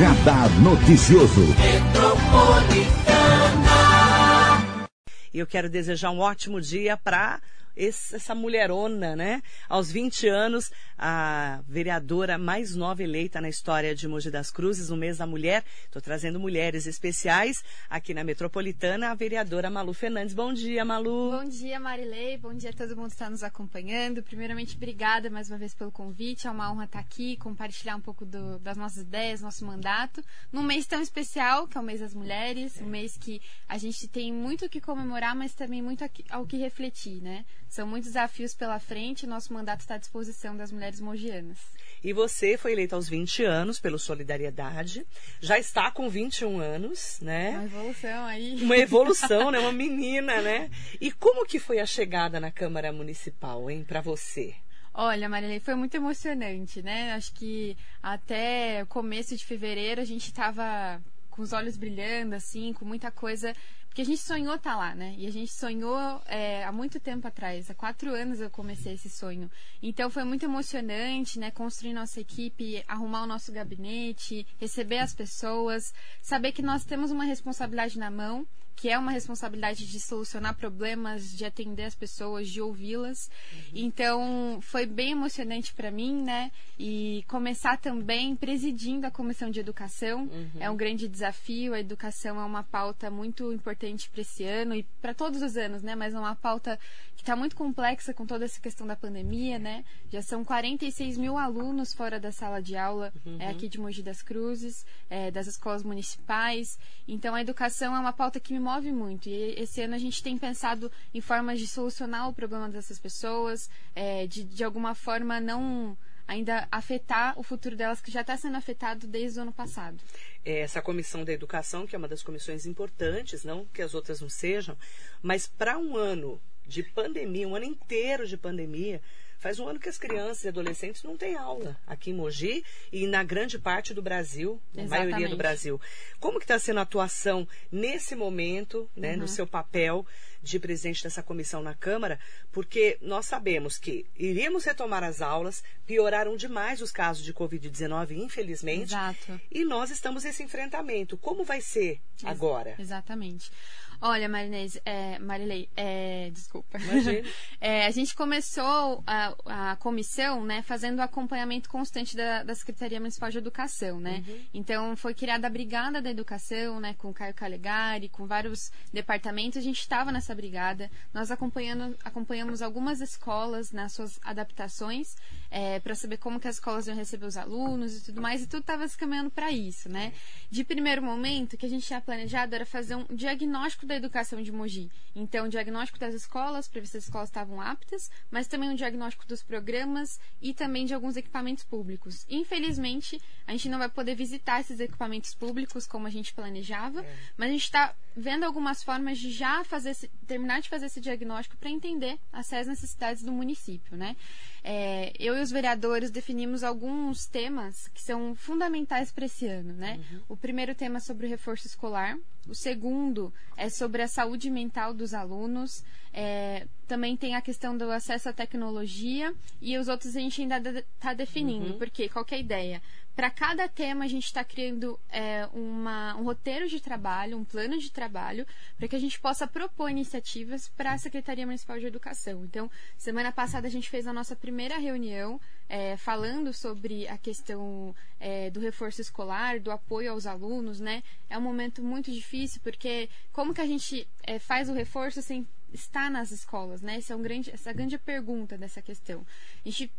Radar Noticioso. Eu quero desejar um ótimo dia para essa mulherona, né? Aos 20 anos, a vereadora mais nova eleita na história de Mogi das Cruzes, no mês da mulher. Estou trazendo mulheres especiais aqui na metropolitana, a vereadora Malu Fernandes. Bom dia, Malu. Bom dia, Marilei. Bom dia a todo mundo que está nos acompanhando. Primeiramente, obrigada mais uma vez pelo convite. É uma honra estar aqui, compartilhar um pouco do, das nossas ideias, nosso mandato, num mês tão especial, que é o mês das mulheres, um mês que a gente tem muito o que comemorar, mas também muito ao que refletir, né? São muitos desafios pela frente e nosso mandato está à disposição das mulheres mogianas. E você foi eleita aos 20 anos pelo Solidariedade, já está com 21 anos, né? Uma evolução aí. Uma evolução, né? Uma menina, né? E como que foi a chegada na Câmara Municipal, hein, para você? Olha, Marilei, foi muito emocionante, né? Acho que até começo de fevereiro a gente estava com os olhos brilhando, assim, com muita coisa porque a gente sonhou estar tá lá, né? E a gente sonhou é, há muito tempo atrás. Há quatro anos eu comecei esse sonho. Então foi muito emocionante, né? Construir nossa equipe, arrumar o nosso gabinete, receber as pessoas, saber que nós temos uma responsabilidade na mão que é uma responsabilidade de solucionar problemas, de atender as pessoas, de ouvi-las. Uhum. Então, foi bem emocionante para mim, né? E começar também presidindo a comissão de educação. Uhum. É um grande desafio. A educação é uma pauta muito importante para esse ano e para todos os anos, né? Mas é uma pauta que está muito complexa com toda essa questão da pandemia, né? Já são 46 mil alunos fora da sala de aula uhum. é, aqui de Mogi das Cruzes, é, das escolas municipais. Então, a educação é uma pauta que me move muito. E esse ano a gente tem pensado em formas de solucionar o problema dessas pessoas, é, de, de alguma forma não ainda afetar o futuro delas, que já está sendo afetado desde o ano passado. É, essa comissão da educação, que é uma das comissões importantes, não que as outras não sejam, mas para um ano de pandemia, um ano inteiro de pandemia, Faz um ano que as crianças e adolescentes não têm aula aqui em Mogi e na grande parte do Brasil, na maioria do Brasil. Como que está sendo a atuação nesse momento, né, uhum. no seu papel de presidente dessa comissão na Câmara? Porque nós sabemos que iríamos retomar as aulas, pioraram demais os casos de Covid-19, infelizmente. Exato. E nós estamos nesse enfrentamento. Como vai ser agora? Exatamente. Olha, Marinês, é, Marilei, é, desculpa. é, a gente começou a, a, comissão, né, fazendo o acompanhamento constante da, da Secretaria Municipal de Educação, né? Uhum. Então, foi criada a Brigada da Educação, né, com o Caio Calegari, com vários departamentos. A gente estava nessa brigada. Nós acompanhamos algumas escolas nas suas adaptações é, para saber como que as escolas iam receber os alunos e tudo mais, e tudo estava se caminhando para isso, né? De primeiro momento, o que a gente tinha planejado era fazer um diagnóstico da educação de Mogi. Então, um diagnóstico das escolas, para ver se as escolas estavam aptas, mas também um diagnóstico dos programas e também de alguns equipamentos públicos. Infelizmente, a gente não vai poder visitar esses equipamentos públicos como a gente planejava, é. mas a gente está vendo algumas formas de já fazer esse, terminar de fazer esse diagnóstico para entender as necessidades do município, né? É, eu e os vereadores definimos alguns temas que são fundamentais para esse ano, né? Uhum. O primeiro tema é sobre o reforço escolar, o segundo é sobre a saúde mental dos alunos, é, também tem a questão do acesso à tecnologia e os outros a gente ainda está definindo, uhum. porque qual é a ideia? Para cada tema, a gente está criando é, uma, um roteiro de trabalho, um plano de trabalho, para que a gente possa propor iniciativas para a Secretaria Municipal de Educação. Então, semana passada a gente fez a nossa primeira reunião é, falando sobre a questão é, do reforço escolar, do apoio aos alunos, né? É um momento muito difícil, porque como que a gente é, faz o reforço sem estar nas escolas, né? Essa é, um grande, essa é grande pergunta dessa questão. A gente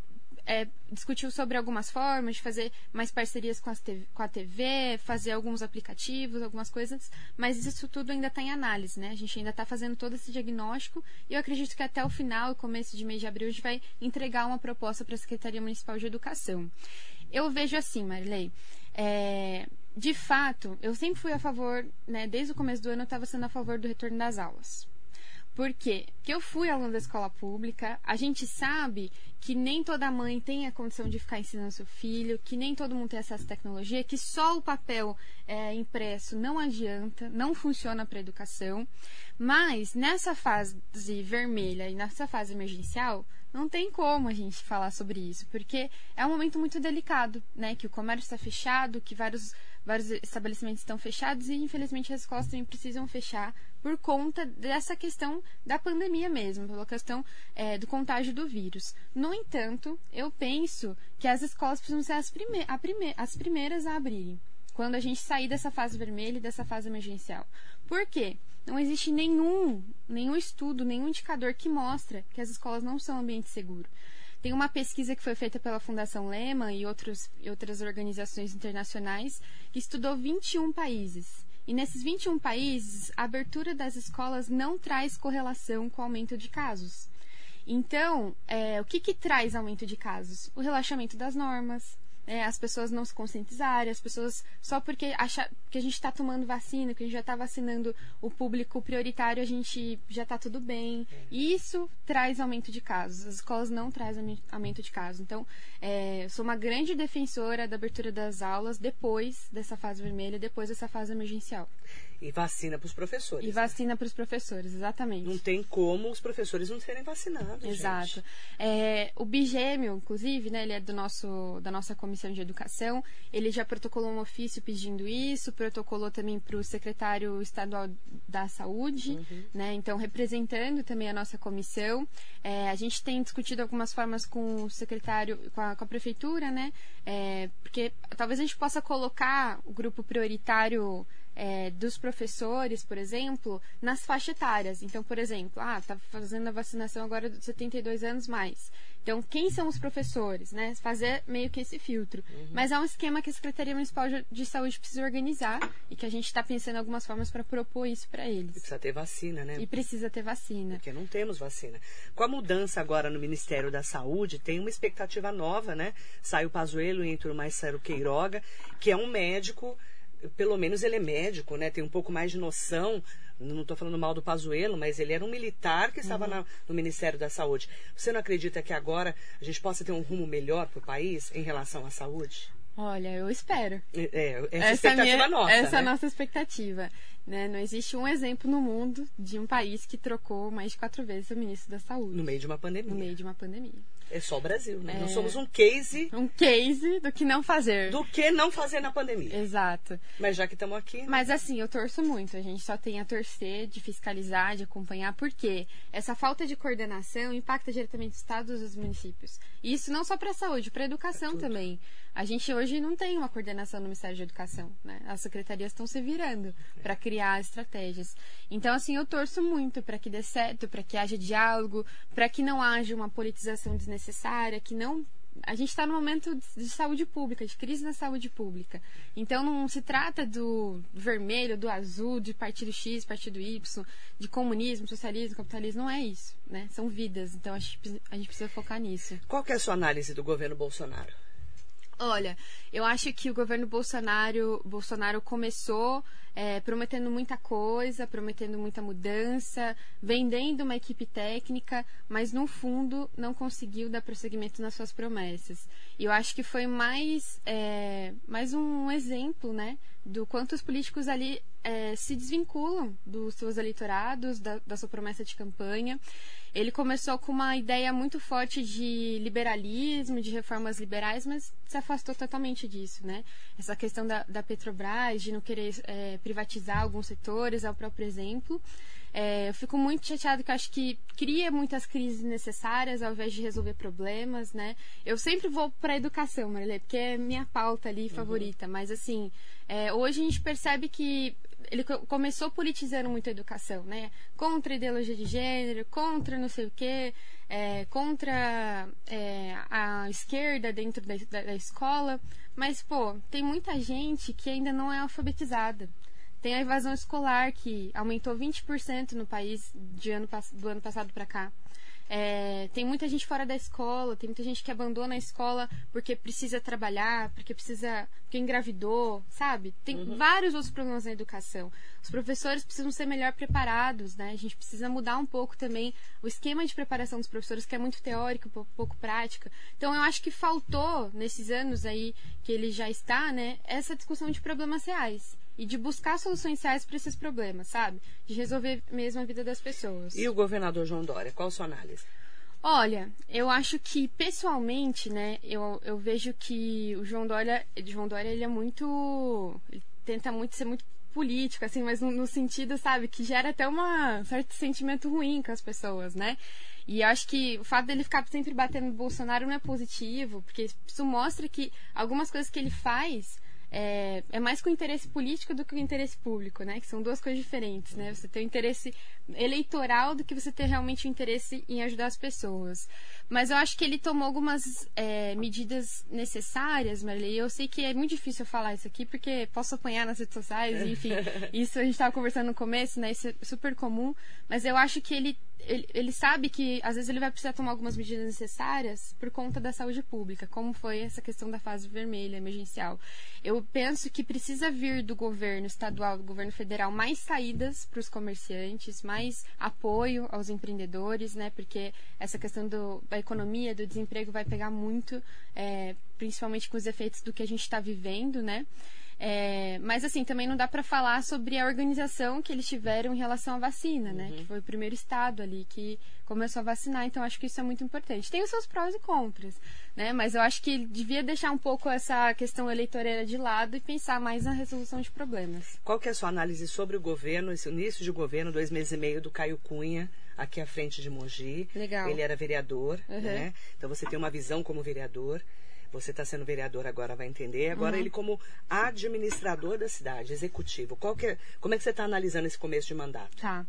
é, discutiu sobre algumas formas de fazer mais parcerias com, TV, com, a TV, fazer alguns aplicativos, algumas coisas, mas isso tudo ainda está em análise, né? A gente ainda está fazendo todo esse diagnóstico e eu acredito que até o final, começo de mês de abril, a gente vai entregar uma proposta para a Secretaria Municipal de Educação. Eu vejo assim, Marilei, é, de fato, eu sempre fui a favor, né, desde o começo do ano eu estava sendo a favor do retorno das aulas. Por quê? Porque eu fui aluna da escola pública, a gente sabe que nem toda mãe tem a condição de ficar ensinando seu filho, que nem todo mundo tem acesso à tecnologia, que só o papel é, impresso não adianta, não funciona para a educação. Mas nessa fase vermelha e nessa fase emergencial, não tem como a gente falar sobre isso, porque é um momento muito delicado, né? Que o comércio está fechado, que vários vários estabelecimentos estão fechados e, infelizmente, as escolas também precisam fechar por conta dessa questão da pandemia mesmo, pela questão é, do contágio do vírus. No entanto, eu penso que as escolas precisam ser as, prime prime as primeiras a abrirem quando a gente sair dessa fase vermelha e dessa fase emergencial. Por quê? Não existe nenhum, nenhum estudo, nenhum indicador que mostra que as escolas não são ambiente seguro. Tem uma pesquisa que foi feita pela Fundação Lehman e, outros, outras organizações internacionais que estudou 21 países. E nesses 21 países, a abertura das escolas não traz correlação com o aumento de casos. Então, é, o que, que traz aumento de casos? O relaxamento das normas, é, as pessoas não se conscientizarem, as pessoas só porque acha que a gente está tomando vacina, que a gente já está vacinando o público prioritário, a gente já está tudo bem. E isso traz aumento de casos. As escolas não trazem aumento de casos. Então, é, sou uma grande defensora da abertura das aulas depois dessa fase vermelha, depois dessa fase emergencial. E vacina para os professores. E né? vacina para os professores, exatamente. Não tem como os professores não serem vacinados. Exato. É, o Bigêmeo, inclusive, né, ele é do nosso, da nossa comissão de educação. Ele já protocolou um ofício pedindo isso, protocolou também para o secretário estadual da saúde, uhum. né? Então, representando também a nossa comissão. É, a gente tem discutido algumas formas com o secretário, com a, com a prefeitura, né? É, porque talvez a gente possa colocar o grupo prioritário é, dos professores, por exemplo, nas faixas etárias. Então, por exemplo, ah, tá fazendo a vacinação agora de 72 anos mais. Então, quem são os professores, né? Fazer meio que esse filtro. Uhum. Mas é um esquema que a Secretaria Municipal de Saúde precisa organizar e que a gente está pensando em algumas formas para propor isso para eles. E precisa ter vacina, né? E precisa ter vacina. Porque não temos vacina. Com a mudança agora no Ministério da Saúde, tem uma expectativa nova, né? Sai o Pazuello e entra o Marcelo Queiroga, que é um médico pelo menos ele é médico, né? Tem um pouco mais de noção. Não estou falando mal do Pazuello, mas ele era um militar que estava uhum. na, no Ministério da Saúde. Você não acredita que agora a gente possa ter um rumo melhor para o país em relação à saúde? Olha, eu espero. É, é essa, essa é expectativa minha, nossa. Essa né? é a nossa expectativa. Né? Não existe um exemplo no mundo de um país que trocou mais de quatro vezes o ministro da Saúde. No meio de uma pandemia. No meio de uma pandemia. É só o Brasil, né? É... Nós somos um case. Um case do que não fazer. Do que não fazer na pandemia. Exato. Mas já que estamos aqui. Né? Mas assim, eu torço muito. A gente só tem a torcer, de fiscalizar, de acompanhar, porque essa falta de coordenação impacta diretamente os estados e os municípios. E isso não só para a saúde, para a educação é também. A gente hoje não tem uma coordenação no Ministério da Educação, né? As secretarias estão se virando para criar estratégias. Então, assim, eu torço muito para que dê certo, para que haja diálogo, para que não haja uma politização desnecessária, que não a gente está no momento de saúde pública, de crise na saúde pública. Então não se trata do vermelho, do azul, de partido X, partido Y, de comunismo, socialismo, capitalismo. Não é isso, né? São vidas. Então a gente, a gente precisa focar nisso. Qual é a sua análise do governo Bolsonaro? Olha, eu acho que o governo Bolsonaro, Bolsonaro começou é, prometendo muita coisa, prometendo muita mudança, vendendo uma equipe técnica, mas no fundo não conseguiu dar prosseguimento nas suas promessas. E eu acho que foi mais, é, mais um exemplo, né, do quanto os políticos ali é, se desvinculam dos seus eleitorados, da, da sua promessa de campanha. Ele começou com uma ideia muito forte de liberalismo, de reformas liberais, mas se afastou totalmente disso, né? Essa questão da, da Petrobras, de não querer é, privatizar alguns setores, é o próprio exemplo. É, eu fico muito chateada que eu acho que cria muitas crises necessárias ao invés de resolver problemas, né? Eu sempre vou para a educação, Marilê, porque é minha pauta ali uhum. favorita. Mas, assim, é, hoje a gente percebe que ele começou politizando muito a educação, né? Contra a ideologia de gênero, contra não sei o quê, é, contra é, a esquerda dentro da, da, da escola. Mas, pô, tem muita gente que ainda não é alfabetizada. Tem a evasão escolar, que aumentou 20% no país de ano, do ano passado para cá. É, tem muita gente fora da escola, tem muita gente que abandona a escola porque precisa trabalhar, porque precisa. porque engravidou, sabe? Tem uhum. vários outros problemas na educação. Os professores precisam ser melhor preparados, né? A gente precisa mudar um pouco também o esquema de preparação dos professores, que é muito teórico, pouco, pouco prática. Então eu acho que faltou, nesses anos aí que ele já está, né, essa discussão de problemas reais e de buscar soluções reais para esses problemas, sabe? De resolver mesmo a vida das pessoas. E o governador João Dória, qual a sua análise? Olha, eu acho que pessoalmente, né, eu, eu vejo que o João Dória, João Dória ele é muito, ele tenta muito ser muito político, assim, mas no, no sentido, sabe, que gera até um certo sentimento ruim com as pessoas, né? E acho que o fato dele ficar sempre batendo no Bolsonaro não é positivo, porque isso mostra que algumas coisas que ele faz é, é, mais com interesse político do que o interesse público, né? Que são duas coisas diferentes, né? Você tem o interesse eleitoral do que você ter realmente o interesse em ajudar as pessoas. Mas eu acho que ele tomou algumas é, medidas necessárias, Marley. Eu sei que é muito difícil eu falar isso aqui, porque posso apanhar nas redes sociais, enfim. isso a gente estava conversando no começo, né? Isso é super comum. Mas eu acho que ele ele, ele, sabe que às vezes ele vai precisar tomar algumas medidas necessárias por conta da saúde pública, como foi essa questão da fase vermelha emergencial. Eu penso que precisa vir do governo estadual, do governo federal, mais saídas para os comerciantes, mais apoio aos empreendedores, né? Porque essa questão do, da economia, do desemprego vai pegar muito, é, principalmente com os efeitos do que a gente está vivendo, né? É, mas assim, também não dá para falar sobre a organização que eles tiveram em relação à vacina, né? Uhum. Que foi o primeiro estado ali que começou a vacinar, então acho que isso é muito importante. Tem os seus prós e contras, né? Mas eu acho que devia deixar um pouco essa questão eleitoreira de lado e pensar mais na resolução de problemas. Qual que é a sua análise sobre o governo, esse início de governo, dois meses e meio do Caio Cunha, aqui à frente de Mogi? Legal. Ele era vereador, uhum. né? Então você tem uma visão como vereador. Você está sendo vereador agora, vai entender. Agora, uhum. ele como administrador da cidade, executivo. Qual que é, como é que você está analisando esse começo de mandato? Tá.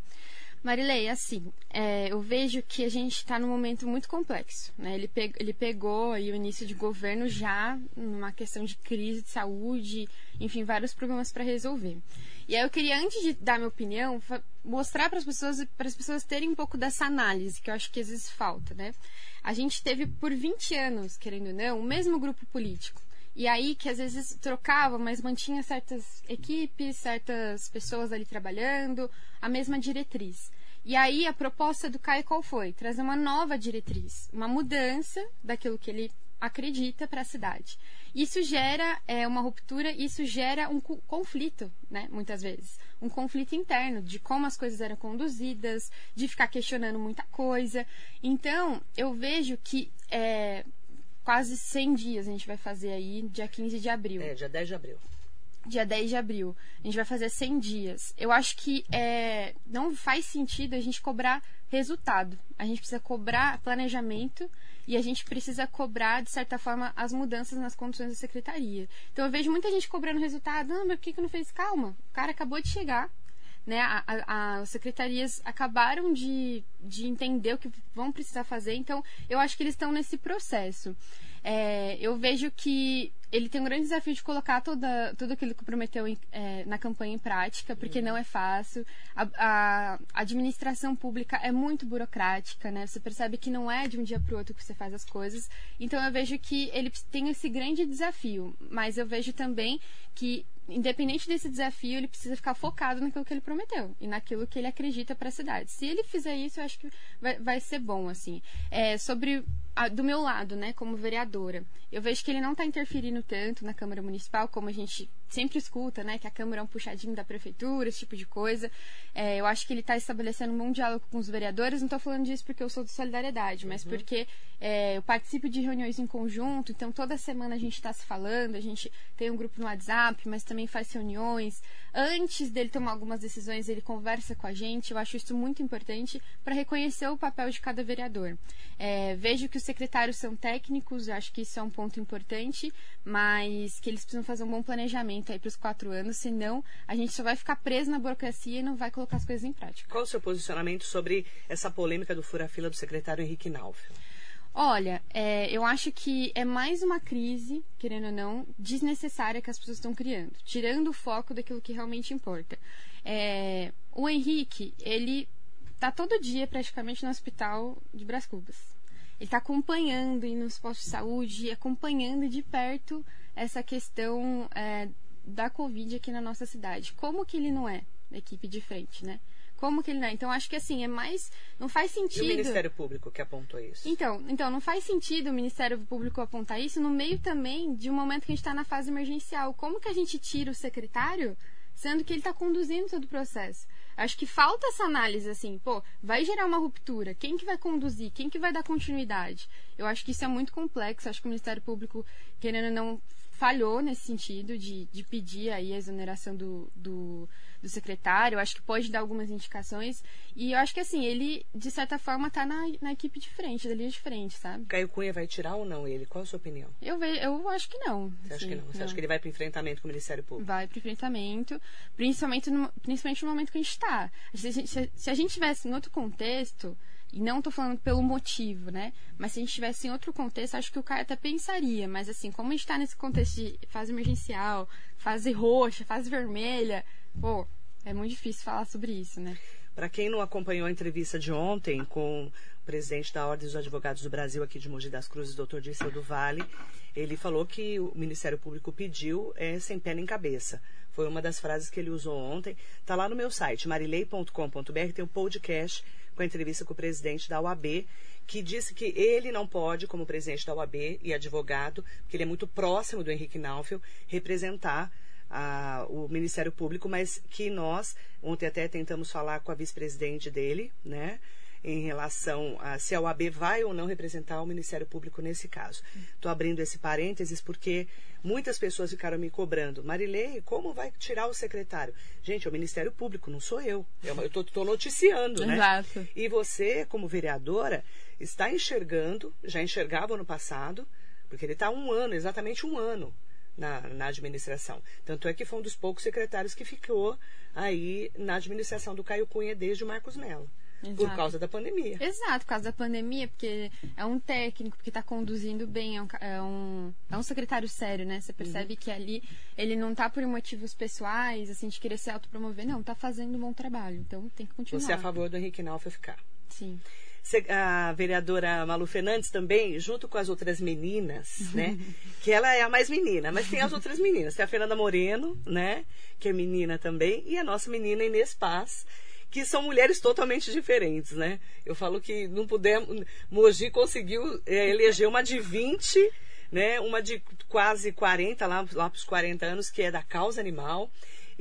Marilei, assim, é, eu vejo que a gente está num momento muito complexo. Né? Ele, pe ele pegou aí o início de governo já numa questão de crise de saúde, enfim, vários problemas para resolver. E aí eu queria, antes de dar minha opinião, mostrar para as pessoas, para as pessoas terem um pouco dessa análise, que eu acho que às vezes falta, né? A gente teve por 20 anos, querendo ou não, o mesmo grupo político. E aí que às vezes trocava, mas mantinha certas equipes, certas pessoas ali trabalhando, a mesma diretriz. E aí a proposta do Caio qual foi? Trazer uma nova diretriz, uma mudança daquilo que ele acredita para a cidade. Isso gera é, uma ruptura, isso gera um conflito, né, muitas vezes. Um conflito interno de como as coisas eram conduzidas, de ficar questionando muita coisa. Então, eu vejo que é, quase 100 dias a gente vai fazer aí, dia 15 de abril. É, dia 10 de abril. Dia 10 de abril. A gente vai fazer 100 dias. Eu acho que é, não faz sentido a gente cobrar resultado. A gente precisa cobrar planejamento e a gente precisa cobrar, de certa forma, as mudanças nas condições da secretaria. Então eu vejo muita gente cobrando resultado. Não, mas por que, que não fez? Calma, o cara acabou de chegar. Né, a, a, as secretarias acabaram de, de entender o que vão precisar fazer, então eu acho que eles estão nesse processo. É, eu vejo que ele tem um grande desafio de colocar toda, tudo aquilo que prometeu em, é, na campanha em prática, porque uhum. não é fácil. A, a, administração pública é muito burocrática, né? Você percebe que não é de um dia para o outro que você faz as coisas. Então eu vejo que ele tem esse grande desafio, mas eu vejo também que independente desse desafio, ele precisa ficar focado naquilo que ele prometeu e naquilo que ele acredita para a cidade. Se ele fizer isso, eu acho que vai, vai ser bom, assim. É, sobre a, do meu lado, né, como vereadora, eu vejo que ele não está interferindo tanto na Câmara Municipal, como a gente sempre escuta, né, que a Câmara é um puxadinho da Prefeitura, esse tipo de coisa. É, eu acho que ele está estabelecendo um bom diálogo com os vereadores. Não estou falando disso porque eu sou de solidariedade, mas uhum. porque é, eu participo de reuniões em conjunto, então toda semana a gente está se falando, a gente tem um grupo no WhatsApp, mas também faz reuniões. Antes dele tomar algumas decisões, ele conversa com a gente. Eu acho isso muito importante para reconhecer o papel de cada vereador. É, vejo que os secretários são técnicos, eu acho que isso é um ponto importante, mas que eles precisam fazer um bom planejamento aí para os quatro anos, senão a gente só vai ficar preso na burocracia e não vai colocar as coisas em prática. Qual o seu posicionamento sobre essa polêmica do fura-fila do secretário Henrique Naufel? Olha, é, eu acho que é mais uma crise, querendo ou não, desnecessária que as pessoas estão criando, tirando o foco daquilo que realmente importa. É, o Henrique, ele tá todo dia praticamente no hospital de Brás Cubas. Ele está acompanhando e nos postos de saúde, acompanhando de perto essa questão é, da Covid aqui na nossa cidade. Como que ele não é da equipe de frente, né? Como que ele não é? Então, acho que assim, é mais. Não faz sentido. E o Ministério Público que apontou isso? Então, então, não faz sentido o Ministério Público apontar isso no meio também de um momento que a gente está na fase emergencial. Como que a gente tira o secretário, sendo que ele está conduzindo todo o processo? Acho que falta essa análise, assim, pô, vai gerar uma ruptura, quem que vai conduzir, quem que vai dar continuidade? Eu acho que isso é muito complexo, acho que o Ministério Público, querendo ou não, falhou nesse sentido de, de pedir aí a exoneração do, do, do secretário. Eu acho que pode dar algumas indicações. E eu acho que, assim, ele, de certa forma, está na, na equipe de frente, da linha de frente, sabe? Caio Cunha vai tirar ou não ele? Qual a sua opinião? Eu, ve, eu acho que não. Você acha que não? Você não. acha que ele vai para enfrentamento com o Ministério Público? Vai para enfrentamento, principalmente no, principalmente no momento que a gente está. Se, se, se a gente tivesse em outro contexto e não estou falando pelo motivo, né? Mas se a gente estivesse em outro contexto, acho que o cara até pensaria. Mas assim, como a gente está nesse contexto de fase emergencial, fase roxa, fase vermelha, pô, é muito difícil falar sobre isso, né? Para quem não acompanhou a entrevista de ontem com o presidente da Ordem dos Advogados do Brasil aqui de Mogi das Cruzes, doutor Dirceu do Vale, ele falou que o Ministério Público pediu é, sem pé nem cabeça. Foi uma das frases que ele usou ontem. Está lá no meu site, marilei.com.br, tem um podcast com a entrevista com o presidente da UAB, que disse que ele não pode, como presidente da UAB e advogado, porque ele é muito próximo do Henrique Naufel, representar a, o Ministério Público, mas que nós, ontem até tentamos falar com a vice-presidente dele, né? Em relação a se a OAB vai ou não representar o Ministério Público nesse caso. Estou abrindo esse parênteses porque muitas pessoas ficaram me cobrando. Marilei, como vai tirar o secretário? Gente, é o Ministério Público, não sou eu. Eu estou noticiando, né? Exato. E você, como vereadora, está enxergando, já enxergava no passado, porque ele está um ano, exatamente um ano. Na, na, administração. Tanto é que foi um dos poucos secretários que ficou aí na administração do Caio Cunha desde o Marcos Mello. Exato. Por causa da pandemia. Exato, por causa da pandemia, porque é um técnico que está conduzindo bem, é um, é um, é, um, secretário sério, né? Você percebe uhum. que ali ele não está por motivos pessoais, assim, de querer se autopromover, não, está fazendo um bom trabalho. Então tem que continuar. Você é a favor do Henrique Nauf ficar? Sim a vereadora Malu Fernandes também, junto com as outras meninas, né? que ela é a mais menina, mas tem as outras meninas. Tem a Fernanda Moreno, né? Que é menina também, e a nossa menina Inês Paz, que são mulheres totalmente diferentes, né? Eu falo que não pudemos. Mogi conseguiu é, eleger uma de 20, né? Uma de quase 40, lá, lá para os 40 anos, que é da causa animal.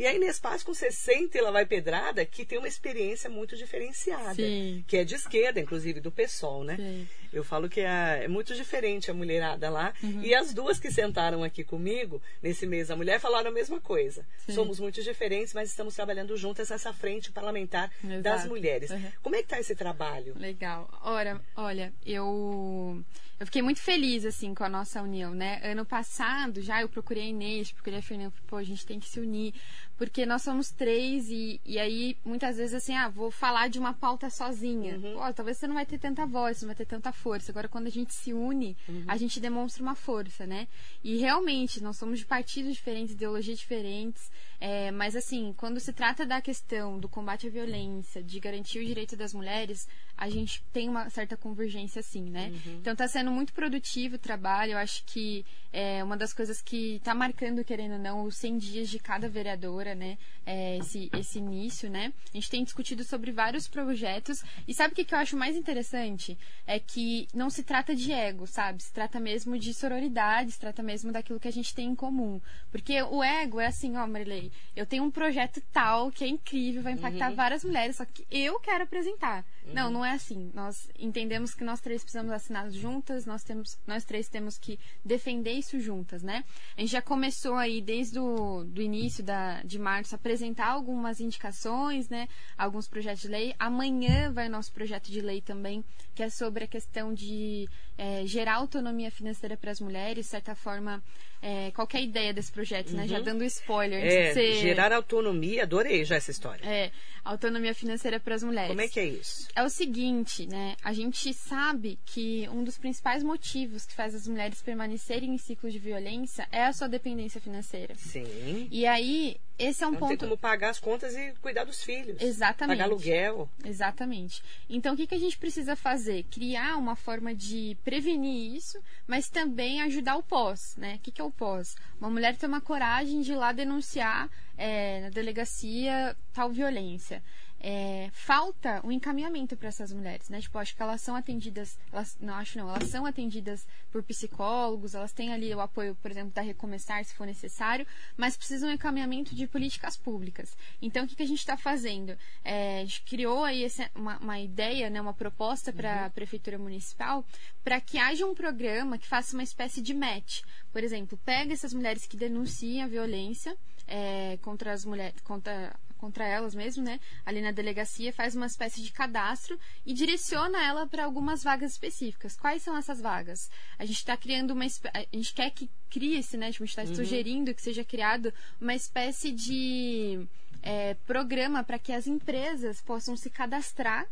E a Inês Paz, com 60, ela vai pedrada, que tem uma experiência muito diferenciada. Sim. Que é de esquerda, inclusive, do PSOL, né? Sim. Eu falo que é, é, muito diferente a mulherada lá. Uhum. E as duas que sentaram aqui comigo, nesse mês da mulher, falaram a mesma coisa. Sim. Somos muito diferentes, mas estamos trabalhando juntas nessa frente parlamentar Exato. das mulheres. Uhum. Como é que está esse trabalho? Legal. Ora, olha, eu eu fiquei muito feliz, assim, com a nossa união, né? Ano passado, já eu procurei a Inês, procurei a Fernanda, pô, a gente tem que se unir, porque nós somos três e, e aí, muitas vezes, assim, ah, vou falar de uma pauta sozinha. Uhum. Pô, talvez você não vai ter tanta voz, não vai ter tanta força. Agora, quando a gente se une, uhum. a gente demonstra uma força, né? E realmente, nós somos de partidos diferentes, ideologias diferentes, é, mas, assim, quando se trata da questão do combate à violência, de garantir o direito das mulheres, a gente tem uma certa convergência, sim, né? Uhum. Então, está sendo muito produtivo o trabalho. Eu acho que é uma das coisas que está marcando, querendo ou não, os 100 dias de cada vereadora, né? É, esse, esse início, né? A gente tem discutido sobre vários projetos. E sabe o que, que eu acho mais interessante? É que não se trata de ego, sabe? Se trata mesmo de sororidade, se trata mesmo daquilo que a gente tem em comum. Porque o ego é assim, ó, Marilei, eu tenho um projeto tal que é incrível, vai impactar uhum. várias mulheres, só que eu quero apresentar. Uhum. Não, não é assim. Nós entendemos que nós três precisamos assinar juntas, nós, temos, nós três temos que defender isso juntas, né? A gente já começou aí desde o do início da, de março apresentar algumas indicações, né? Alguns projetos de lei. Amanhã vai o nosso projeto de lei também, que é sobre a questão de é, gerar autonomia financeira para as mulheres, de certa forma é, qual é a ideia desse projeto, né? Já uhum. dando spoiler. É, ser... gerar autonomia, adorei já essa história. É, autonomia financeira para as mulheres. Como é que é isso? É o seguinte, né? A gente sabe que um dos principais motivos que faz as mulheres permanecerem em ciclos de violência é a sua dependência financeira. Sim. E aí, esse é um não ponto. Tem como pagar as contas e cuidar dos filhos. Exatamente. Pagar aluguel. Exatamente. Então, o que, que a gente precisa fazer? Criar uma forma de prevenir isso, mas também ajudar o pós, né? O que, que é o pós? Uma mulher ter uma coragem de ir lá denunciar é, na delegacia tal violência. É, falta um encaminhamento para essas mulheres, né? Tipo, acho que elas são atendidas, elas, não acho não, elas são atendidas por psicólogos, elas têm ali o apoio, por exemplo, da Recomeçar, se for necessário, mas precisam de um encaminhamento de políticas públicas. Então, o que, que a gente está fazendo? É, a gente criou aí esse, uma, uma, ideia, né, uma proposta para a uhum. Prefeitura Municipal para que haja um programa que faça uma espécie de match. Por exemplo, pega essas mulheres que denunciam a violência é, contra as mulheres, contra contra elas mesmo, né? Ali na delegacia faz uma espécie de cadastro e direciona ela para algumas vagas específicas. Quais são essas vagas? A gente está criando uma a gente quer que crie-se, né? Tipo, a gente está uhum. sugerindo que seja criado uma espécie de é, programa para que as empresas possam se cadastrar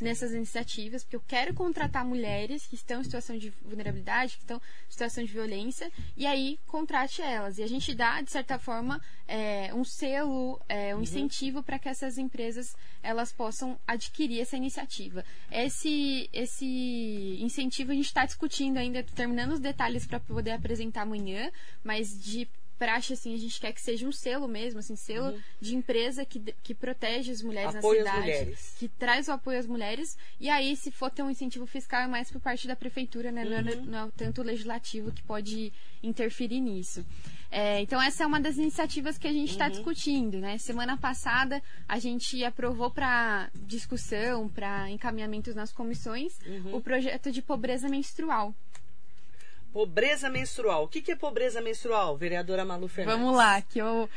nessas iniciativas, porque eu quero contratar mulheres que estão em situação de vulnerabilidade, que estão em situação de violência, e aí contrate elas. E a gente dá, de certa forma, é, um selo, é, um uhum. incentivo para que essas empresas elas possam adquirir essa iniciativa. Esse, esse incentivo a gente está discutindo ainda, terminando os detalhes para poder apresentar amanhã, mas de praxe, assim, a gente quer que seja um selo mesmo, assim, selo uhum. de empresa que, que protege as mulheres apoio na cidade, que traz o apoio às mulheres. E aí, se for ter um incentivo fiscal, é mais por parte da prefeitura, né? Uhum. Não, é, não, é, tanto o legislativo que pode interferir nisso. É, então, essa é uma das iniciativas que a gente está uhum. discutindo, né? Semana passada, a gente aprovou para discussão, para encaminhamentos nas comissões, uhum. o projeto de pobreza menstrual. Pobreza menstrual. O que, que é pobreza menstrual, vereadora Malu Fernandes? Vamos lá, que eu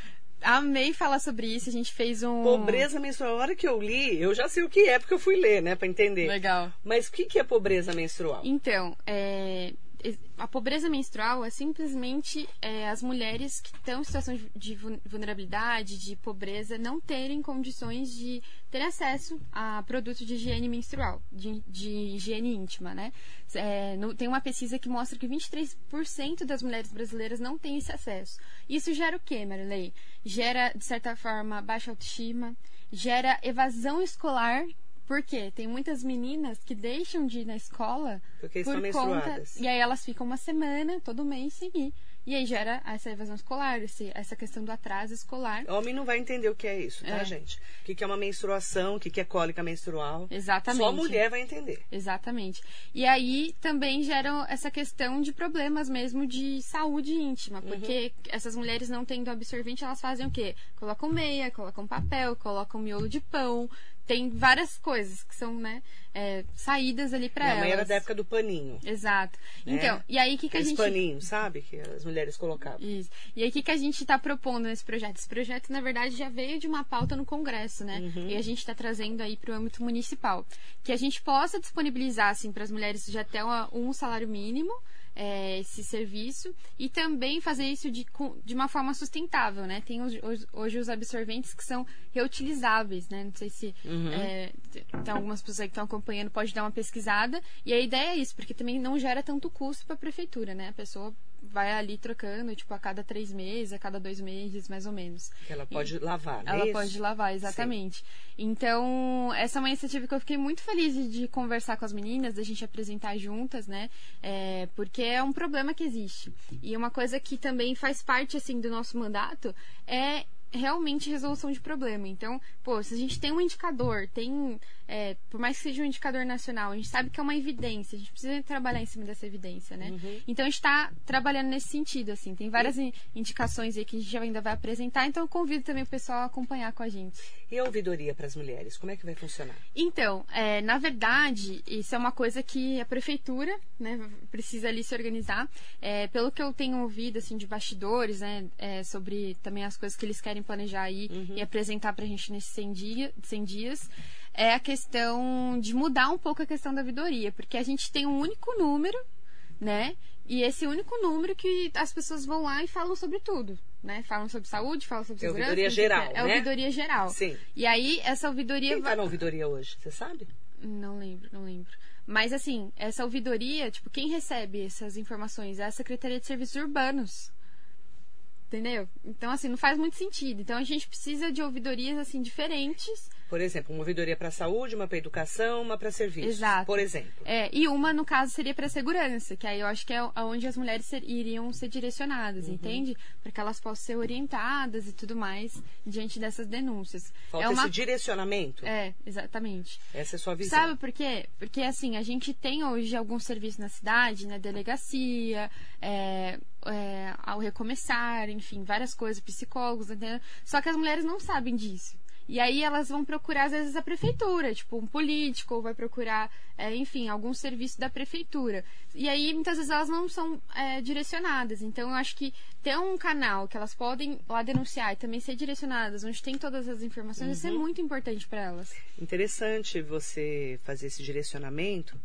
amei falar sobre isso. A gente fez um. Pobreza menstrual. A hora que eu li, eu já sei o que é, porque eu fui ler, né, para entender. Legal. Mas o que, que é pobreza menstrual? Então, é, a pobreza menstrual é simplesmente é, as mulheres que estão em situação de vulnerabilidade, de pobreza, não terem condições de ter acesso a produtos de higiene menstrual, de, de higiene íntima, né? É, no, tem uma pesquisa que mostra que 23% das mulheres brasileiras não têm esse acesso. Isso gera o quê, Marilei? Gera, de certa forma, baixa autoestima, gera evasão escolar, porque tem muitas meninas que deixam de ir na escola Porque por estão conta. E aí elas ficam uma semana, todo mês sem ir. E aí gera essa evasão escolar, esse, essa questão do atraso escolar. Homem não vai entender o que é isso, tá, é. gente? O que, que é uma menstruação, o que, que é cólica menstrual. Exatamente. Só a mulher vai entender. Exatamente. E aí também geram essa questão de problemas mesmo de saúde íntima, porque uhum. essas mulheres não tendo absorvente, elas fazem o quê? Colocam meia, colocam papel, colocam miolo de pão, tem várias coisas que são, né, é, saídas ali para elas. Minha era da época do paninho. Exato. Né? Então, e aí o que, que a gente... paninho, sabe? Que as mulheres colocavam. Isso. E aí o que, que a gente está propondo nesse projeto? Esse projeto, na verdade, já veio de uma pauta no Congresso, né? Uhum. E a gente está trazendo aí para o âmbito municipal. Que a gente possa disponibilizar, assim, para as mulheres já até um salário mínimo, é, esse serviço e também fazer isso de, de uma forma sustentável, né? Tem os, hoje os absorventes que são reutilizáveis, né? Não sei se uhum. é, tem algumas pessoas que estão acompanhando, pode dar uma pesquisada. E a ideia é isso, porque também não gera tanto custo para a prefeitura, né? A pessoa vai ali trocando, tipo, a cada três meses, a cada dois meses, mais ou menos. Que ela pode e lavar, né? Ela isso? pode lavar, exatamente. Sim. Então, essa é uma iniciativa que eu fiquei muito feliz de, de conversar com as meninas, da gente apresentar juntas, né? É, porque é um problema que existe. E uma coisa que também faz parte, assim, do nosso mandato é realmente resolução de problema. Então, pô, se a gente tem um indicador, tem é, por mais que seja um indicador nacional, a gente sabe que é uma evidência, a gente precisa trabalhar em cima dessa evidência, né? Uhum. Então a gente está trabalhando nesse sentido, assim, tem várias indicações aí que a gente ainda vai apresentar, então eu convido também o pessoal a acompanhar com a gente. E a ouvidoria para as mulheres, como é que vai funcionar? Então, é, na verdade, isso é uma coisa que a prefeitura, né, precisa ali se organizar. É, pelo que eu tenho ouvido, assim, de bastidores, né, é, sobre também as coisas que eles querem planejar aí uhum. e apresentar para a gente nesses 100, dia, 100 dias, é a questão de mudar um pouco a questão da vidoria, porque a gente tem um único número, né? E esse único número que as pessoas vão lá e falam sobre tudo, né? Falam sobre saúde, falam sobre segurança. É ouvidoria geral, É né? ouvidoria geral. Sim. E aí, essa ouvidoria... Quem tá na ouvidoria hoje, você sabe? Não lembro, não lembro. Mas, assim, essa ouvidoria, tipo, quem recebe essas informações é a Secretaria de Serviços Urbanos. Entendeu? Então, assim, não faz muito sentido. Então, a gente precisa de ouvidorias, assim, diferentes Por exemplo, uma ouvidoria para saúde, uma para educação, uma para serviços. Exato. Por exemplo. É, e uma, no caso, seria para segurança, que aí eu acho que é onde as mulheres ser, iriam ser direcionadas, uhum. entende? Para que elas possam ser orientadas e tudo mais diante dessas denúncias. Falta é uma... esse direcionamento. É, exatamente. Essa é a sua visão. Sabe por quê? Porque, assim, a gente tem hoje alguns serviços na cidade, né? Delegacia, é, é, ao recomeçar, enfim, várias coisas, psicólogos, entendeu? Só que as mulheres não sabem disso. E aí elas vão procurar, às vezes, a prefeitura, tipo, um político, ou vai procurar, é, enfim, algum serviço da prefeitura. E aí, muitas vezes, elas não são é, direcionadas. Então, eu acho que ter um canal que elas podem lá denunciar e também ser direcionadas, onde tem todas as informações, uhum. isso é muito importante para elas. Interessante você fazer esse direcionamento,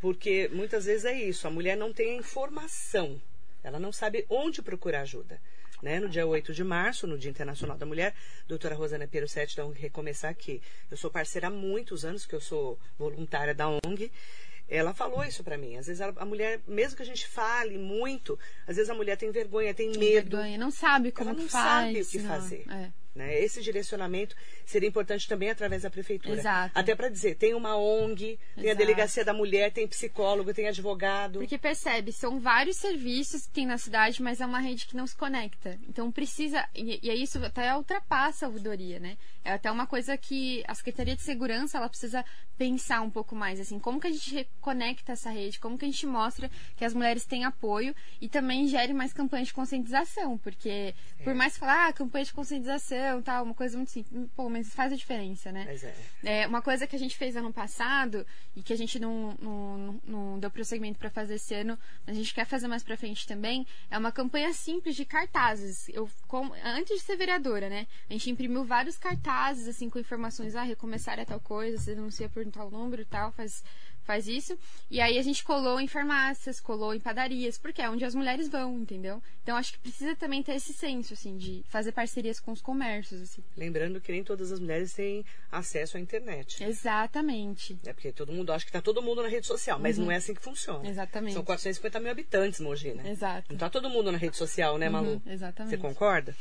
porque muitas vezes é isso, a mulher não tem a informação, ela não sabe onde procurar ajuda né, no dia 8 de março, no Dia Internacional da Mulher, doutora Rosana Pierusetti da ONG Recomeçar aqui. Eu sou parceira há muitos anos, que eu sou voluntária da ONG. Ela falou isso para mim. Às vezes a, a, mulher, mesmo que a gente fale muito, às vezes a mulher tem vergonha, tem medo. Vergonha, não sabe como ela não faz, sabe o que não. fazer. É. Né? Esse direcionamento seria importante também através da prefeitura. Exato. Até para dizer, tem uma ONG, tem Exato. a delegacia da mulher, tem psicólogo, tem advogado. Porque percebe, são vários serviços que tem na cidade, mas é uma rede que não se conecta. Então precisa, e, e isso até ultrapassa a ouvidoria, né? É até uma coisa que a Secretaria de Segurança ela precisa pensar um pouco mais, assim, como que a gente reconecta essa rede, como que a gente mostra que as mulheres têm apoio e também gere mais campanhas de conscientização, porque é. por mais falar, ah, campanha de conscientização, tal, uma coisa muito simples, pô, mas faz a diferença, né? Mas é. é. Uma coisa que a gente fez ano passado e que a gente não, não, não deu prosseguimento para fazer esse ano, mas a gente quer fazer mais para frente também, é uma campanha simples de cartazes. Eu, com, antes de ser vereadora, né? A gente imprimiu vários cartazes, assim, com informações, ah, recomeçar é tal coisa, você denuncia por tal número e tal, faz faz isso. E aí a gente colou em farmácias, colou em padarias, porque é onde as mulheres vão, entendeu? Então acho que precisa também ter esse senso, assim, de fazer parcerias com os comércios, assim. Lembrando que nem todas as mulheres têm acesso à internet. Exatamente. É porque todo mundo acha que tá todo mundo na rede social, mas uhum. não é assim que funciona. Exatamente. São 450 mil habitantes, Mogi, né? Exato. Não tá todo mundo na rede social, né, Malu? Uhum, exatamente. Você concorda?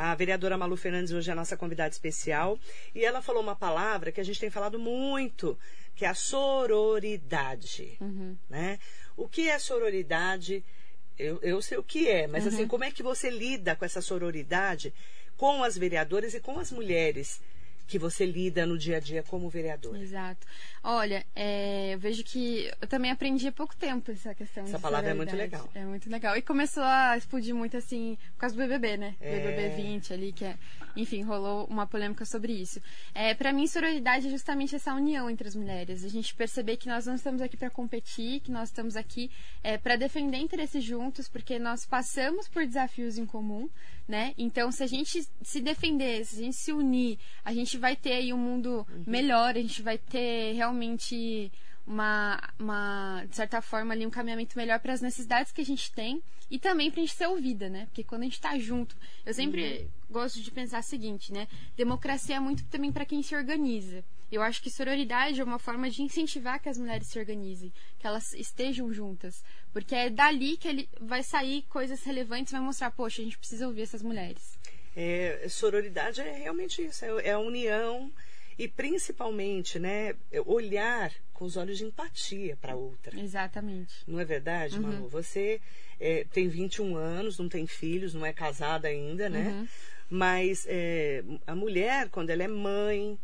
A vereadora Malu Fernandes hoje é a nossa convidada especial e ela falou uma palavra que a gente tem falado muito, que é a sororidade. Uhum. Né? O que é sororidade? Eu, eu sei o que é, mas assim, uhum. assim, como é que você lida com essa sororidade com as vereadoras e com as mulheres que você lida no dia a dia como vereador. Exato. Olha, é, eu vejo que eu também aprendi há pouco tempo essa questão. Essa palavra é muito legal. É muito legal. E começou a explodir muito assim por causa do BBB, né? É... BBB 20 ali, que é, enfim, rolou uma polêmica sobre isso. É, para mim, sororidade é justamente essa união entre as mulheres. A gente perceber que nós não estamos aqui para competir, que nós estamos aqui é, para defender interesses juntos, porque nós passamos por desafios em comum, né? Então, se a gente se defender, se a gente se unir, a gente vai ter aí um mundo uhum. melhor, a gente vai ter realmente uma, uma, de certa forma, ali um caminhamento melhor para as necessidades que a gente tem e também para a gente ser ouvida, né? Porque quando a gente está junto, eu sempre uhum. gosto de pensar o seguinte, né? Democracia é muito também para quem se organiza. Eu acho que sororidade é uma forma de incentivar que as mulheres se organizem, que elas estejam juntas. Porque é dali que ele vai sair coisas relevantes, vai mostrar, poxa, a gente precisa ouvir essas mulheres. É, sororidade é realmente isso, é, é a união e principalmente, né, olhar com os olhos de empatia para outra. Exatamente. Não é verdade, uhum. Manu? Você é, tem 21 anos, não tem filhos, não é casada ainda, né? Uhum. Mas é, a mulher, quando ela é mãe,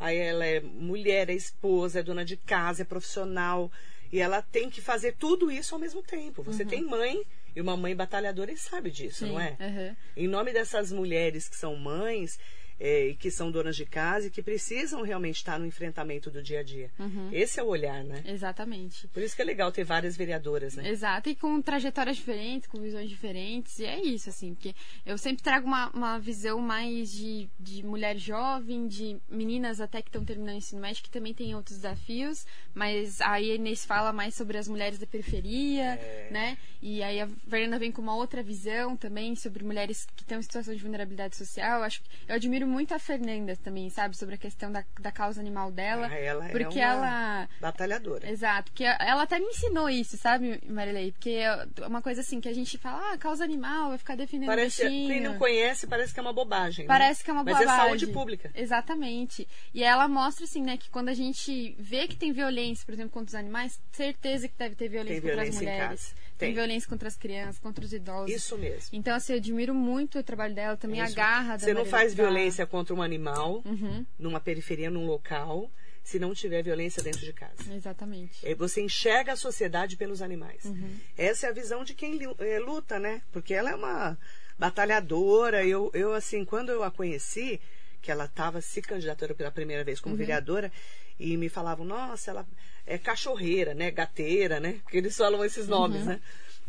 Aí ela é mulher, é esposa, é dona de casa, é profissional. E ela tem que fazer tudo isso ao mesmo tempo. Você uhum. tem mãe e uma mãe batalhadora e sabe disso, Sim, não é? Uhum. Em nome dessas mulheres que são mães, é, e que são donas de casa e que precisam realmente estar no enfrentamento do dia a dia. Uhum. Esse é o olhar, né? Exatamente. Por isso que é legal ter várias vereadoras, né? Exato, e com trajetórias diferentes, com visões diferentes, e é isso, assim, porque eu sempre trago uma, uma visão mais de, de mulher jovem, de meninas até que estão terminando o ensino médio, que também tem outros desafios, mas aí a Inês fala mais sobre as mulheres da periferia, é... né? E aí a Fernanda vem com uma outra visão também sobre mulheres que estão em situação de vulnerabilidade social. Eu acho eu admiro muito a Fernanda também, sabe? Sobre a questão da, da causa animal dela. Ah, ela porque é uma ela. batalhadora. Exato, porque ela até me ensinou isso, sabe, Marilei? Porque é uma coisa assim que a gente fala, ah, causa animal, vai ficar defendendo Parece, bichinho. quem não conhece parece que é uma bobagem. né? Parece que é uma Mas bobagem. é saúde pública. Exatamente. E ela mostra, assim, né, que quando a gente vê que tem violência, por exemplo, contra os animais, certeza que deve ter violência Tem contra violência as mulheres. Tem. Violência contra as crianças, contra os idosos. Isso mesmo. Então, assim, eu admiro muito o trabalho dela, também Isso. a garra da Você não faz da- violência contra um animal Uhum, numa periferia, num local, se não tiver violência dentro de casa. exatamente. É, Você enxerga a sociedade pelos animais. Uhum. Essa é a visão de quem eh, luta, né? Porque ela é uma batalhadora. Eu, eu assim, quando eu a conheci, que ela estava se candidatando pela primeira vez Uhum. como vereadora, e me falavam, nossa, ela é cachorreira, né? Gateira, né? Porque eles falam esses Uhum. nomes, né?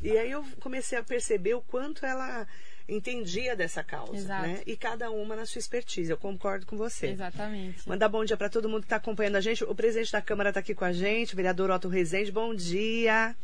E aí eu comecei a perceber o quanto ela entendia dessa causa, Exato. né? E cada uma na sua expertise. Eu concordo com você. Exatamente. Mandar bom dia para todo mundo que está acompanhando a gente. O presidente da Câmara está aqui com a gente, o vereador Otto Rezende. Bom dia.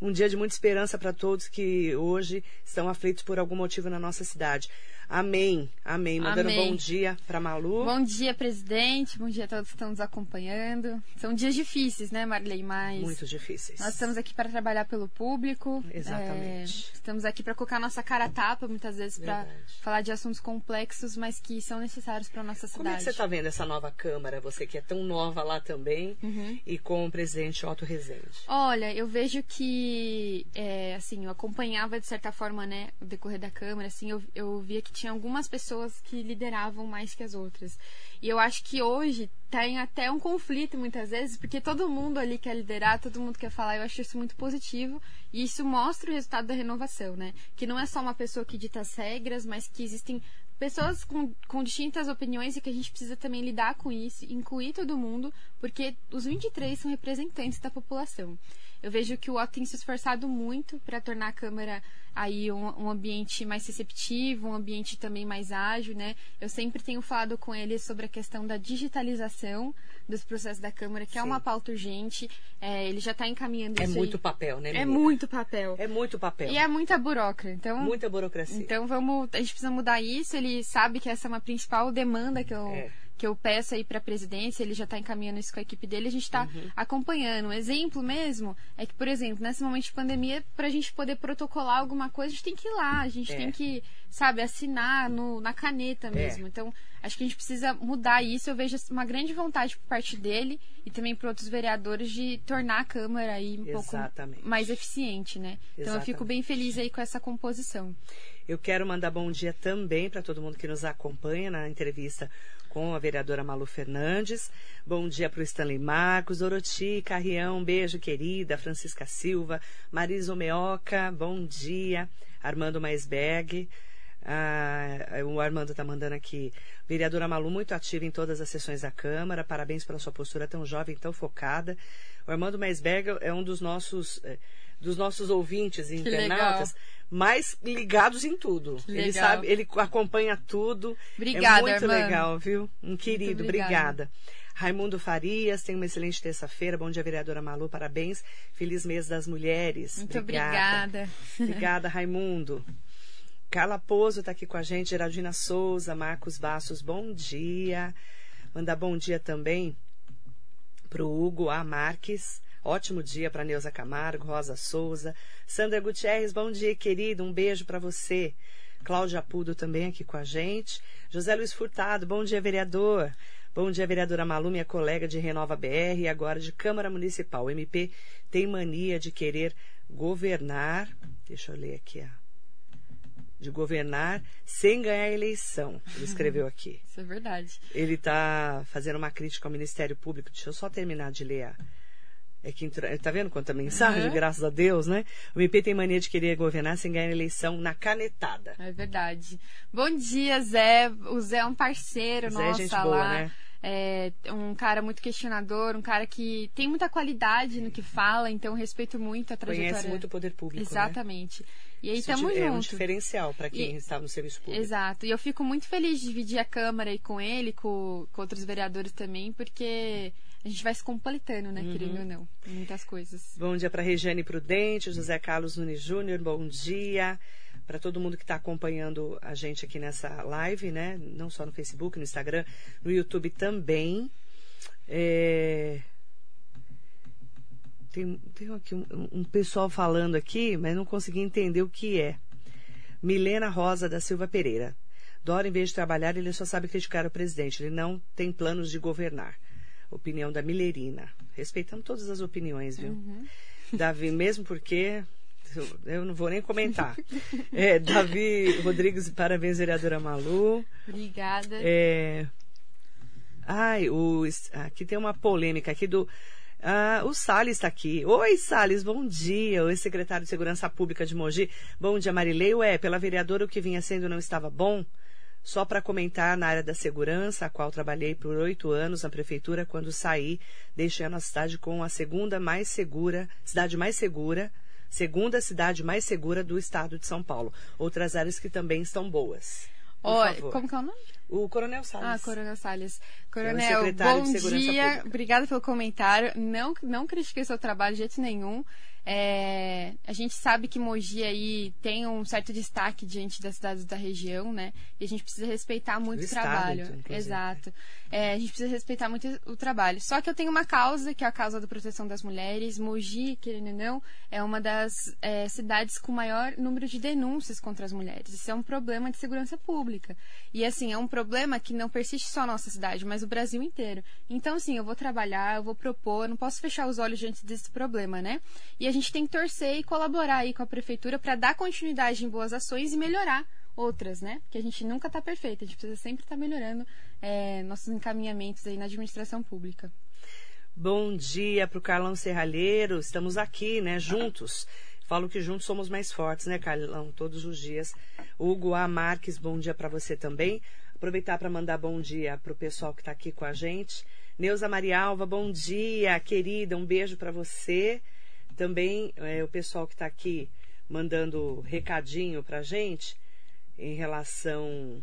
Um dia de muita esperança para todos que hoje estão aflitos por algum motivo na nossa cidade. Amém. Amém. Mandando Amém. bom dia para Malu. Bom dia, presidente. Bom dia a todos que estão nos acompanhando. São dias difíceis, né, Marley? Mas Muito difíceis. nós estamos aqui para trabalhar pelo público. Exatamente. É, estamos aqui para colocar nossa cara a tapa, muitas vezes, para falar de assuntos complexos, mas que são necessários para nossa cidade. Como é que você está vendo essa nova Câmara? Você que é tão nova lá também Uhum. e com o presidente Otto Rezende. Olha, eu vejo que, é, assim, eu acompanhava de certa forma, né, o decorrer da Câmara, assim, eu, eu via que tinha algumas pessoas que lideravam mais que as outras. E eu acho que hoje tem até um conflito muitas vezes, porque todo mundo ali quer liderar, todo mundo quer falar, eu acho isso muito positivo. E isso mostra o resultado da renovação, né? Que não é só uma pessoa que dita as regras, mas que existem pessoas com, com distintas opiniões e que a gente precisa também lidar com isso, incluir todo mundo, porque os 23 são representantes da população. Eu vejo que o Otto tem se esforçado muito para tornar a Câmara aí um, um ambiente mais receptivo, um ambiente também mais ágil, né? Eu sempre tenho falado com ele sobre a questão da digitalização dos processos da Câmara, que é Sim. uma pauta urgente. É, ele já está encaminhando É isso muito aí. papel, né, É menina? muito papel. É muito papel. E é muita burocracia. Então, Muita burocracia. então vamos, a gente precisa mudar isso. Ele sabe que essa é uma principal demanda que eu, É. que eu peço aí para a presidência. Ele já está encaminhando isso com a equipe dele. A gente está Uhum. acompanhando. Um exemplo mesmo é que, por exemplo, nesse momento de pandemia, para a gente poder protocolar alguma coisa, a gente tem que ir lá. A gente É. tem que, sabe, assinar no, na caneta mesmo. Então, acho que a gente precisa mudar isso. Eu vejo uma grande vontade por parte dele e também por outros vereadores de tornar a Câmara aí um Exatamente. pouco mais eficiente, né? Então, eu fico Exatamente. bem feliz aí com essa composição. Eu quero mandar bom dia também para todo mundo que nos acompanha na entrevista com a vereadora Malu Fernandes. Bom dia para o Stanley Marcos, Oroti, Carrião, beijo querida, Francisca Silva, Marisa Meoca, bom dia, Armando Maisberg. Ah, o Armando está mandando aqui. Vereadora Malu, muito ativa em todas as sessões da Câmara. Parabéns pela sua postura tão jovem, tão focada. O Armando Maisberg é um dos nossos, eh, dos nossos ouvintes e internautas mais ligados em tudo. Ele sabe, ele acompanha tudo. Obrigada, é muito Armando. legal, viu? Um querido, obrigada. obrigada. Raimundo Farias, tem uma excelente terça-feira. Bom dia, vereadora Malu, parabéns. Feliz mês das mulheres. Muito obrigada. Obrigada, Raimundo. Carla Pozo está aqui com a gente, Geraldina Souza, Marcos Bastos, bom dia. Mandar bom dia também para o Hugo A. Marques. Ótimo dia para Neuza Camargo, Rosa Souza. Sandra Gutierrez, bom dia, querido. Um beijo para você. Cláudia Pudo também aqui com a gente. José Luiz Furtado, bom dia, vereador. Bom dia, vereadora Malu, minha colega de Renova BR e agora de Câmara Municipal. O MP tem mania de querer governar. Deixa eu ler aqui, ó de governar sem ganhar a eleição. Ele escreveu aqui. Isso é verdade. Ele está fazendo uma crítica ao Ministério Público. Deixa eu só terminar de ler. a- É que entrou, tá vendo quanta mensagem? Uhum. Graças a Deus, né? O MP tem mania de querer governar sem ganhar eleição na canetada. É verdade. Bom dia, Zé. O Zé é um parceiro Zé é nosso gente lá. boa, né? É um cara muito questionador, um cara que tem muita qualidade no que fala, então respeito muito a trajetória. Conhece muito o poder público. Né? E aí Isso tamo é um junto. diferencial para quem E- está no serviço público. Exato. E eu fico muito feliz de dividir a Câmara aí com ele, com, com outros vereadores também, porque a gente vai se completando, né, Uhum. querendo ou não, muitas coisas. Bom dia para Regiane Prudente, José Carlos Nunes Júnior, bom dia. para todo mundo que está acompanhando a gente aqui nessa live, né? Não só no Facebook, no Instagram, no YouTube também. É... Tem, tem aqui um, um, pessoal falando aqui, mas não consegui entender o que é. Milena Rosa da Silva Pereira. Dora, em vez de trabalhar, ele só sabe criticar o presidente. Ele não tem planos de governar. Opinião da Milerina. Respeitando todas as opiniões, viu? Uhum. Davi, mesmo porque eu não vou nem comentar. É, Davi Rodrigues, parabéns, vereadora Malu. Obrigada. É, ai, o, aqui tem uma polêmica aqui do. Ah, o Salles está aqui. Oi, Salles, bom dia. Oi, secretário de Segurança Pública de Mogi. Bom dia, Marilei. Ué, pela vereadora o que vinha sendo não estava bom? Só para comentar na área da segurança, a qual trabalhei por oito anos na prefeitura, quando saí, deixando a cidade com a segunda mais segura, cidade mais segura, segunda cidade mais segura do estado de São Paulo. Outras áreas que também estão boas. Oi, como que é o nome? O Coronel Salles. Ah, Coronel Salles. Coronel, é bom dia. Pública. Obrigada pelo comentário. Não, não critiquei seu trabalho de jeito nenhum. É, a gente sabe que Mogi aí tem um certo destaque diante das cidades da região, né? E a gente precisa respeitar muito Do o trabalho. Exato. É, a gente precisa respeitar muito o trabalho. Só que eu tenho uma causa, que é a causa da proteção das mulheres. Mogi, querendo ou não, é uma das é, cidades com maior número de denúncias contra as mulheres. Isso é um problema de segurança pública. E assim, é um problema que não persiste só na nossa cidade, mas o Brasil inteiro. Então, assim, eu vou trabalhar, eu vou propor, não posso fechar os olhos diante desse problema, né? E a gente tem que torcer e colaborar aí com a prefeitura para dar continuidade em boas ações e melhorar outras, né? Porque a gente nunca está perfeito, a gente precisa sempre estar tá melhorando é, nossos encaminhamentos aí na administração pública. Bom dia para o Carlão Serralheiro, estamos aqui, né, juntos. Falo que juntos somos mais fortes, né, Carlão, todos os dias. Hugo A. Marques, bom dia para você também. Aproveitar para mandar bom dia para o pessoal que está aqui com a gente. Neuza Marialva, bom dia, querida, um beijo para você. Também é, o pessoal que está aqui mandando recadinho para a gente em relação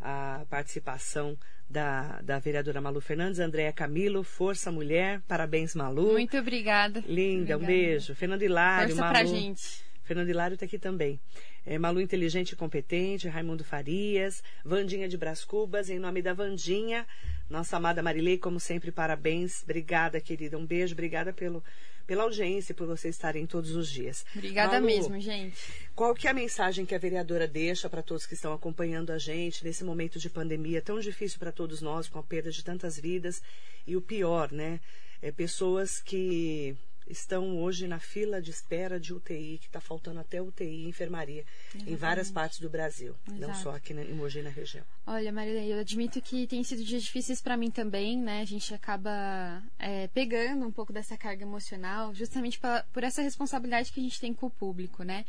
à participação da, da vereadora Malu Fernandes, Andréa Camilo, Força Mulher, parabéns Malu. Muito obrigada. Linda, obrigada. um beijo. Fernando Hilário, Força Malu. pra gente. Fernando Hilário está aqui também. É, Malu Inteligente e Competente, Raimundo Farias, Vandinha de Brás Cubas, em nome da Vandinha, nossa amada Marilei, como sempre, parabéns. Obrigada, querida. Um beijo, obrigada pelo, pela audiência e por vocês estarem todos os dias. Obrigada Malu, mesmo, gente. Qual que é a mensagem que a vereadora deixa para todos que estão acompanhando a gente nesse momento de pandemia tão difícil para todos nós, com a perda de tantas vidas e o pior, né? É, pessoas que estão hoje na fila de espera de UTI, que está faltando até UTI e enfermaria Exatamente. em várias partes do Brasil, Exato. não só aqui em Mogi na região. Olha, Maria, eu admito que tem sido dias difíceis para mim também, né? A gente acaba é, pegando um pouco dessa carga emocional, justamente pra, por essa responsabilidade que a gente tem com o público, né?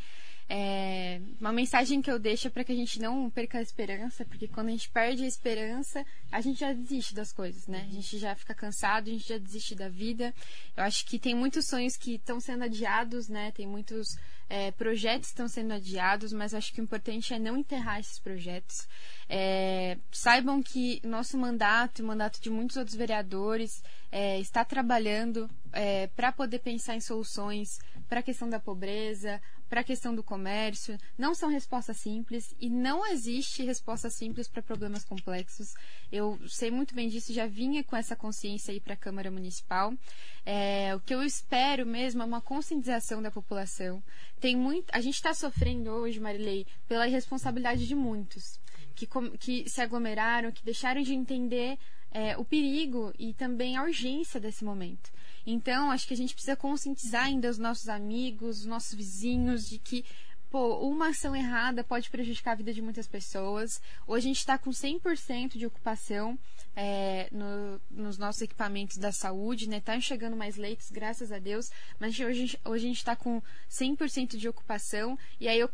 É, uma mensagem que eu deixo é para que a gente não perca a esperança, porque quando a gente perde a esperança, a gente já desiste das coisas, né? A gente já fica cansado, a gente já desiste da vida. Eu acho que tem muitos sonhos que estão sendo adiados, né? Tem muitos é, projetos estão sendo adiados, mas acho que o importante é não enterrar esses projetos. É, saibam que nosso mandato, o mandato de muitos outros vereadores, é, está trabalhando é, para poder pensar em soluções para a questão da pobreza, para a questão do comércio. Não são respostas simples e não existe resposta simples para problemas complexos. Eu sei muito bem disso, já vinha com essa consciência aí para a Câmara Municipal. É, o que eu espero mesmo é uma conscientização da população. Tem muito, a gente está sofrendo hoje, Marilei, pela irresponsabilidade de muitos que, que se aglomeraram, que deixaram de entender é, o perigo e também a urgência desse momento. Então, acho que a gente precisa conscientizar ainda os nossos amigos, os nossos vizinhos, de que pô, uma ação errada pode prejudicar a vida de muitas pessoas. Hoje a gente está com 100% de ocupação é, no, nos nossos equipamentos da saúde, né? Tá chegando mais leitos, graças a Deus, mas hoje, hoje a gente está com 100% de ocupação. E aí eu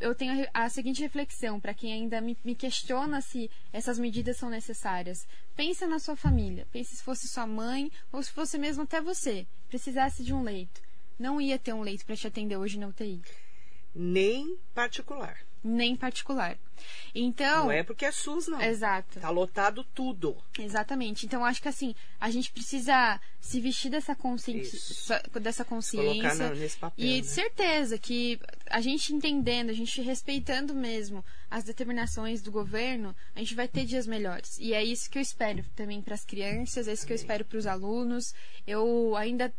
eu tenho a, seguinte reflexão para quem ainda me, me, questiona se essas medidas são necessárias. Pensa na sua família. Pense se fosse sua mãe ou se fosse mesmo até você. Precisasse de um leito. Não ia ter um leito para te atender hoje na UTI. Nem particular nem particular. Então. Não é porque é SUS, não. Exato. Tá lotado tudo. Exatamente. Então, acho que assim, a gente precisa se vestir dessa consciência. Dessa consciência. Colocar nesse papel, e né? certeza que a gente entendendo, a gente respeitando mesmo as determinações do governo, a gente vai ter dias melhores. E é isso que eu espero também para as crianças, é isso que eu espero para os alunos. Eu ainda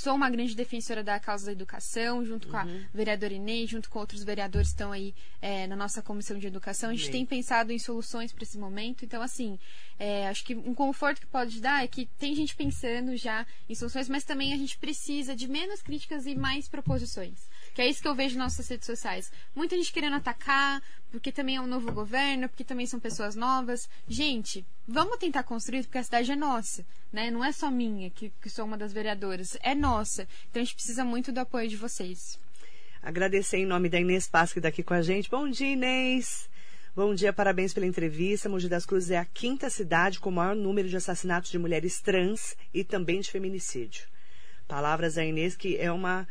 sou uma grande defensora da causa da educação, junto com a uhum. vereadora Inês, junto com outros vereadores que estão aí é, na nossa comissão de educação. A gente Amém. tem pensado em soluções para esse momento. Então, assim, é, acho que um conforto que pode dar é que tem gente pensando já em soluções, mas também a gente precisa de menos críticas e mais proposições. Que é isso que eu vejo nas nossas redes sociais. Muita gente querendo atacar, porque também é um novo governo, porque também são pessoas novas. Gente, vamos tentar construir, porque a cidade é nossa, né? Não é só minha, que, que sou uma das vereadoras, é nossa. Então a gente precisa muito do apoio de vocês. Agradecer em nome da Inês Paz, que está aqui com a gente. Bom dia, Inês! Bom dia, parabéns pela entrevista. Mogi das Cruzes é a quinta cidade com o maior número de assassinatos de mulheres trans e também de feminicídio. Palavras da Inês, que é uma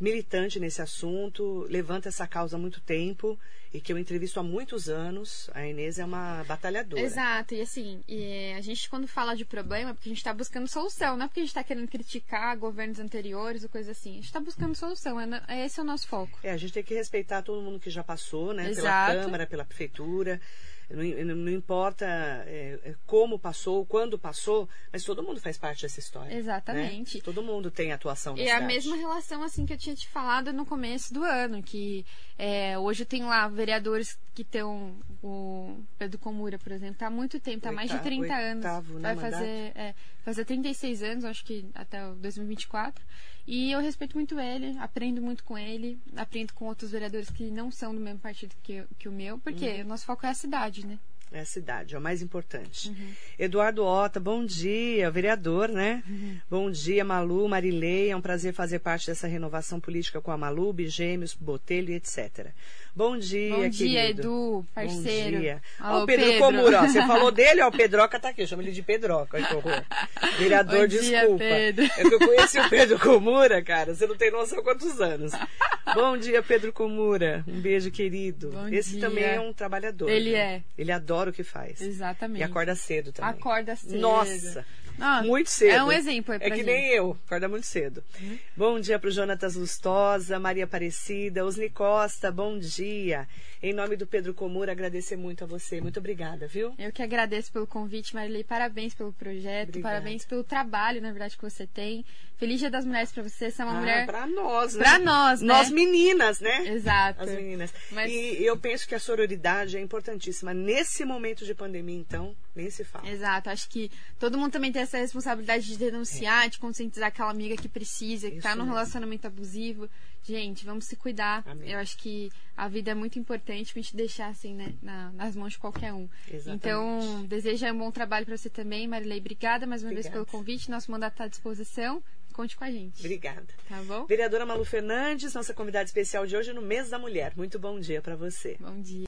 militante nesse assunto, levanta essa causa há muito tempo e que eu entrevisto há muitos anos. A Inês é uma batalhadora. Exato, e assim, e a gente quando fala de problema, é porque a gente está buscando solução, não é porque a gente está querendo criticar governos anteriores ou coisa assim. A gente está buscando solução, é, é, esse é o nosso foco. É, a gente tem que respeitar todo mundo que já passou, né? Exato. Pela Câmara, pela Prefeitura. Não, não importa é, como passou, quando passou, mas todo mundo faz parte dessa história. Né? Exatamente. Né? Todo mundo tem atuação E é a mesma relação assim que eu tinha te falado no começo do ano, que é, hoje tem lá vereadores que estão. O Pedro Comura, por exemplo, está há muito tempo, está mais de 30 oitavo, anos. Né, vai fazer, é, fazer 36 anos, acho que até 2024. E eu respeito muito ele, aprendo muito com ele, aprendo com outros vereadores que não são do mesmo partido que, que o meu, porque uhum. o nosso foco é a cidade, né? É a cidade, é o mais importante. Uhum. Eduardo Ota, bom dia, vereador, né? Uhum. Bom dia, Malu, Marilei. É um prazer fazer parte dessa renovação política com a Malu, Bigêmeos, Botelho e etc. Bom dia, Bom dia, querido. Edu, parceiro. Bom dia. Alô, o Pedro, Pedro. Comura, ó, você falou dele, ó, o Pedroca tá aqui, eu chamo ele de Pedroca, olha que horror. Vereador, Bom desculpa. Pedro. É que eu conheci o Pedro Comura, cara, você não tem noção quantos anos. Bom dia, Pedro Comura. Um beijo, querido. Bom Esse dia. também é um trabalhador. Ele né? é. Ele adora o que faz. Exatamente. E acorda cedo também. Acorda cedo. Nossa! Ah, muito cedo. É um exemplo. É que gente. nem eu, acorda muito cedo. Uhum. Bom dia para o Jonatas Lustosa, Maria Aparecida, Osni Costa, bom dia. Em nome do Pedro Comura, agradecer muito a você. Muito obrigada, viu? Eu que agradeço pelo convite, Marilei. Parabéns pelo projeto, obrigada. parabéns pelo trabalho, na verdade, que você tem. Feliz Dia das Mulheres para você. Você é uma ah, mulher. Para nós, né? Para nós, né? Nós meninas, né? Exato. As meninas. Mas... E eu penso que a sororidade é importantíssima. Nesse momento de pandemia, então, nem se fala. Exato. Acho que todo mundo também tem essa responsabilidade de denunciar, de conscientizar aquela amiga que precisa, que está num relacionamento abusivo. Gente, vamos se cuidar. Amém. Eu acho que a vida é muito importante pra gente deixar assim, né, na, nas mãos de qualquer um. Exatamente. Então, desejo um bom trabalho para você também, Marilei. Obrigada mais uma Obrigada. vez pelo convite. Nosso mandato está à disposição. Conte com a gente. Obrigada. Tá bom? Vereadora Malu Fernandes, nossa convidada especial de hoje no mês da mulher. Muito bom dia para você. Bom dia.